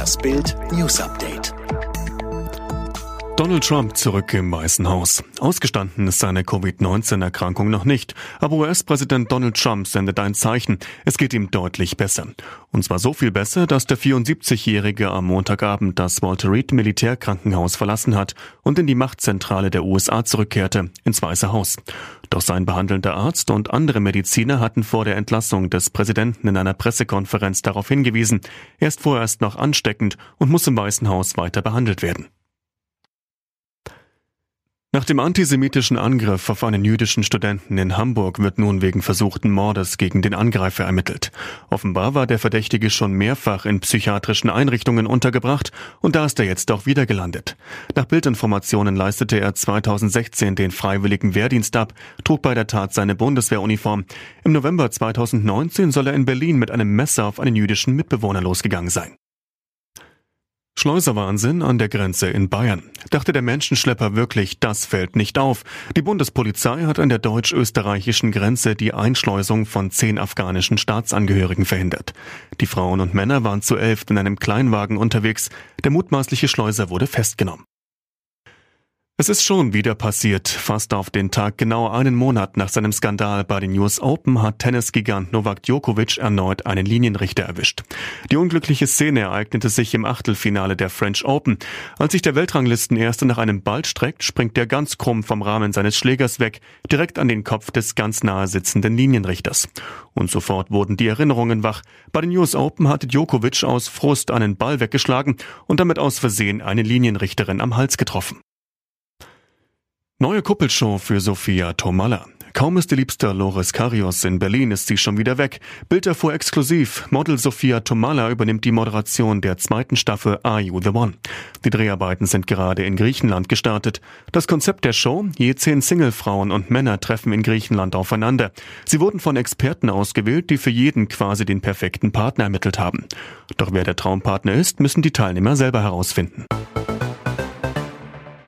Das Bild News Update. Donald Trump zurück im Weißen Haus. Ausgestanden ist seine Covid-19-Erkrankung noch nicht, aber US-Präsident Donald Trump sendet ein Zeichen. Es geht ihm deutlich besser. Und zwar so viel besser, dass der 74-Jährige am Montagabend das Walter Reed Militärkrankenhaus verlassen hat und in die Machtzentrale der USA zurückkehrte, ins Weiße Haus. Doch sein behandelnder Arzt und andere Mediziner hatten vor der Entlassung des Präsidenten in einer Pressekonferenz darauf hingewiesen, er ist vorerst noch ansteckend und muss im Weißen Haus weiter behandelt werden. Nach dem antisemitischen Angriff auf einen jüdischen Studenten in Hamburg wird nun wegen versuchten Mordes gegen den Angreifer ermittelt. Offenbar war der Verdächtige schon mehrfach in psychiatrischen Einrichtungen untergebracht und da ist er jetzt auch wieder gelandet. Nach Bildinformationen leistete er 2016 den freiwilligen Wehrdienst ab, trug bei der Tat seine Bundeswehruniform. Im November 2019 soll er in Berlin mit einem Messer auf einen jüdischen Mitbewohner losgegangen sein. Schleuserwahnsinn an der Grenze in Bayern. Dachte der Menschenschlepper wirklich, das fällt nicht auf. Die Bundespolizei hat an der deutsch-österreichischen Grenze die Einschleusung von zehn afghanischen Staatsangehörigen verhindert. Die Frauen und Männer waren zu elf in einem Kleinwagen unterwegs. Der mutmaßliche Schleuser wurde festgenommen. Es ist schon wieder passiert. Fast auf den Tag genau einen Monat nach seinem Skandal bei den US Open hat Tennisgigant Novak Djokovic erneut einen Linienrichter erwischt. Die unglückliche Szene ereignete sich im Achtelfinale der French Open. Als sich der Weltranglistenerste nach einem Ball streckt, springt er ganz krumm vom Rahmen seines Schlägers weg, direkt an den Kopf des ganz nahe sitzenden Linienrichters. Und sofort wurden die Erinnerungen wach. Bei den US Open hatte Djokovic aus Frust einen Ball weggeschlagen und damit aus Versehen eine Linienrichterin am Hals getroffen. Neue Kuppelshow für Sophia Tomalla. Kaum ist die Liebste Loris Karius in Berlin, ist sie schon wieder weg. Bild erfuhr exklusiv. Model Sophia Tomalla übernimmt die Moderation der zweiten Staffel Are You the One? Die Dreharbeiten sind gerade in Griechenland gestartet. Das Konzept der Show? Je zehn Singlefrauen und Männer treffen in Griechenland aufeinander. Sie wurden von Experten ausgewählt, die für jeden quasi den perfekten Partner ermittelt haben. Doch wer der Traumpartner ist, müssen die Teilnehmer selber herausfinden.